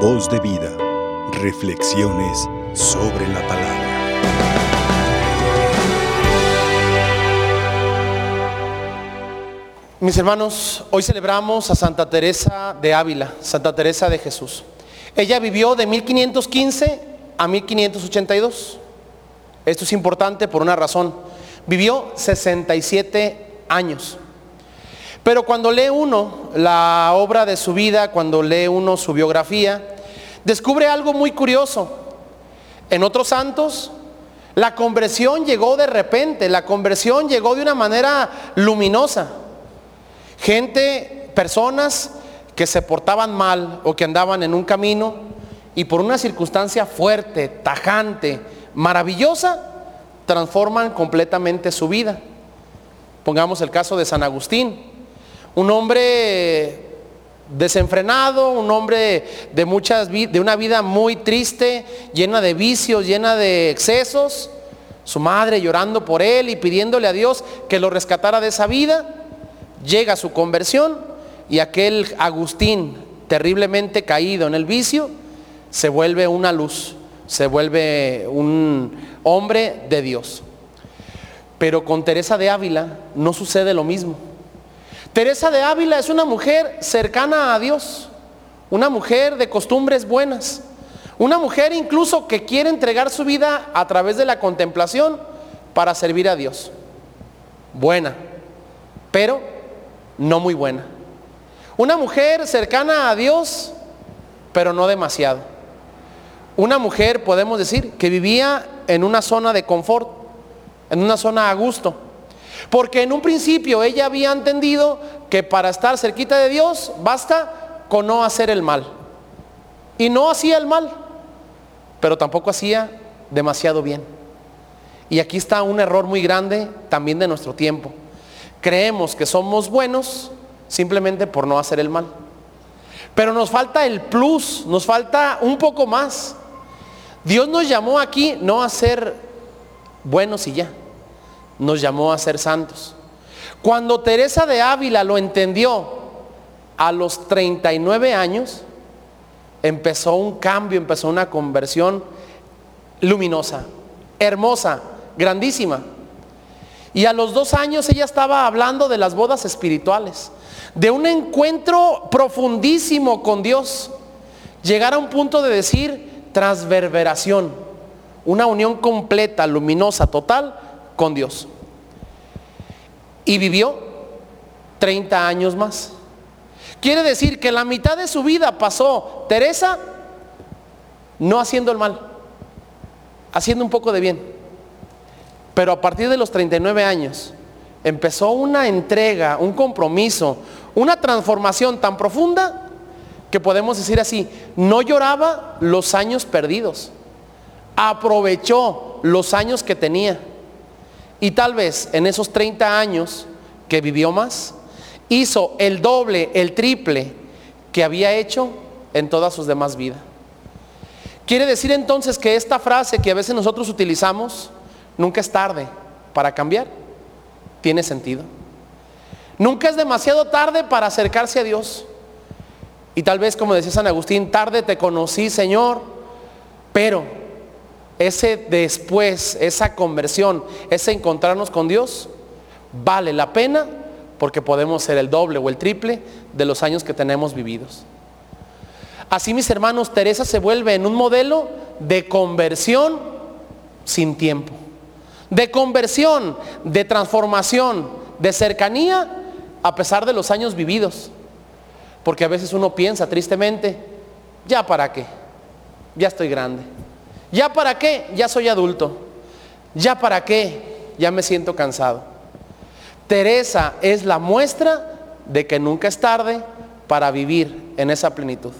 Voz de vida. Reflexiones sobre la palabra. Mis hermanos, hoy celebramos a Santa Teresa de Ávila, Santa Teresa de Jesús. Ella vivió de 1515 a 1582. Esto es importante por una razón. Vivió 67 años. Pero cuando lee uno la obra de su vida, cuando lee uno su biografía, descubre algo muy curioso. En otros santos, la conversión llegó de repente, la conversión llegó de una manera luminosa. Gente, personas que se portaban mal o que andaban en un camino y por una circunstancia fuerte, tajante, maravillosa, transforman completamente su vida. Pongamos el caso de San Agustín un hombre desenfrenado, un hombre de muchas de una vida muy triste, llena de vicios, llena de excesos. Su madre llorando por él y pidiéndole a Dios que lo rescatara de esa vida. Llega su conversión y aquel Agustín terriblemente caído en el vicio se vuelve una luz, se vuelve un hombre de Dios. Pero con Teresa de Ávila no sucede lo mismo. Teresa de Ávila es una mujer cercana a Dios, una mujer de costumbres buenas, una mujer incluso que quiere entregar su vida a través de la contemplación para servir a Dios. Buena, pero no muy buena. Una mujer cercana a Dios, pero no demasiado. Una mujer, podemos decir, que vivía en una zona de confort, en una zona a gusto porque en un principio ella había entendido que para estar cerquita de Dios basta con no hacer el mal. Y no hacía el mal, pero tampoco hacía demasiado bien. Y aquí está un error muy grande también de nuestro tiempo. Creemos que somos buenos simplemente por no hacer el mal. Pero nos falta el plus, nos falta un poco más. Dios nos llamó aquí no a ser buenos y ya nos llamó a ser santos. Cuando Teresa de Ávila lo entendió a los 39 años, empezó un cambio, empezó una conversión luminosa, hermosa, grandísima. Y a los dos años ella estaba hablando de las bodas espirituales, de un encuentro profundísimo con Dios. Llegar a un punto de decir transverberación, una unión completa, luminosa, total con Dios. Y vivió 30 años más. Quiere decir que la mitad de su vida pasó Teresa no haciendo el mal, haciendo un poco de bien. Pero a partir de los 39 años empezó una entrega, un compromiso, una transformación tan profunda que podemos decir así, no lloraba los años perdidos, aprovechó los años que tenía y tal vez en esos 30 años que vivió más, hizo el doble, el triple que había hecho en todas sus demás vidas. Quiere decir entonces que esta frase que a veces nosotros utilizamos, nunca es tarde para cambiar, tiene sentido. Nunca es demasiado tarde para acercarse a Dios. Y tal vez, como decía San Agustín, tarde te conocí, Señor, pero ese después, esa conversión, ese encontrarnos con Dios, vale la pena porque podemos ser el doble o el triple de los años que tenemos vividos. Así mis hermanos, Teresa se vuelve en un modelo de conversión sin tiempo, de conversión, de transformación, de cercanía a pesar de los años vividos. Porque a veces uno piensa tristemente, ya para qué, ya estoy grande ¿Ya para qué? Ya soy adulto. ¿Ya para qué? Ya me siento cansado. Teresa es la muestra de que nunca es tarde para vivir en esa plenitud.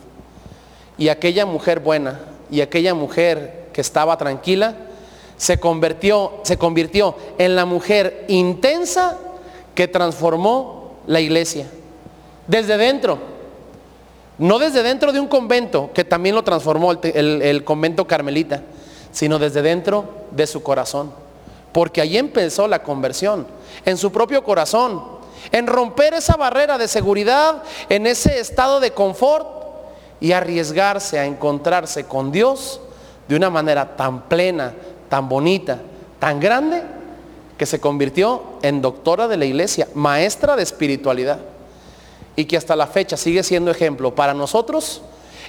Y aquella mujer buena y aquella mujer que estaba tranquila se convirtió, se convirtió en la mujer intensa que transformó la iglesia. Desde dentro. No desde dentro de un convento, que también lo transformó el, convento carmelita, sino desde dentro de su corazón. Porque ahí empezó la conversión, en su propio corazón, en romper esa barrera de seguridad, en ese estado de confort y arriesgarse a encontrarse con Dios de una manera tan plena, tan bonita, tan grande, que se convirtió en doctora de la iglesia, maestra de espiritualidad, y que hasta la fecha sigue siendo ejemplo para nosotros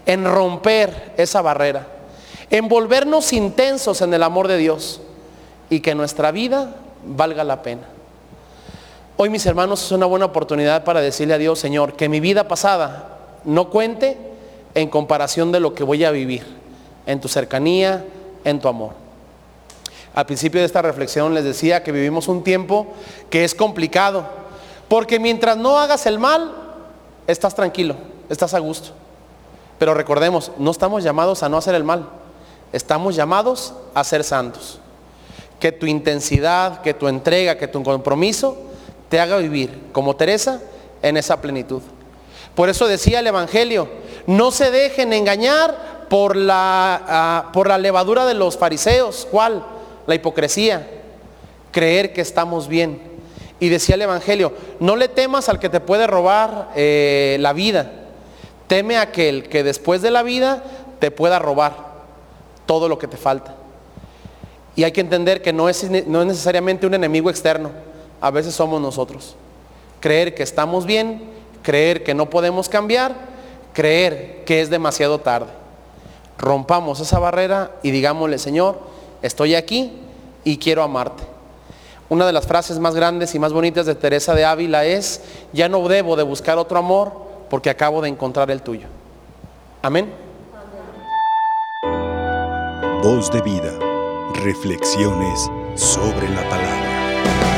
en romper esa barrera, en volvernos intensos en el amor de Dios y que nuestra vida valga la pena. Hoy mis hermanos es una buena oportunidad para decirle a Dios, Señor, que mi vida pasada no cuente en comparación de lo que voy a vivir, en tu cercanía, en tu amor. Al principio de esta reflexión les decía que vivimos un tiempo que es complicado, porque mientras no hagas el mal, estás tranquilo, estás a gusto. Pero recordemos, no estamos llamados a no hacer el mal, estamos llamados a ser santos. Que tu intensidad, que tu entrega, que tu compromiso te haga vivir como Teresa en esa plenitud. Por eso decía el Evangelio, no se dejen engañar por la, ah, por la levadura de los fariseos. ¿Cuál? La hipocresía. Creer que estamos bien. Y decía el Evangelio, no le temas al que te puede robar eh, la vida. Teme a aquel que después de la vida te pueda robar todo lo que te falta. Y hay que entender que no es, no es necesariamente un enemigo externo. A veces somos nosotros. Creer que estamos bien, creer que no podemos cambiar, creer que es demasiado tarde. Rompamos esa barrera y digámosle, Señor, estoy aquí y quiero amarte. Una de las frases más grandes y más bonitas de Teresa de Ávila es, ya no debo de buscar otro amor porque acabo de encontrar el tuyo. Amén. Voz de vida. Reflexiones sobre la palabra.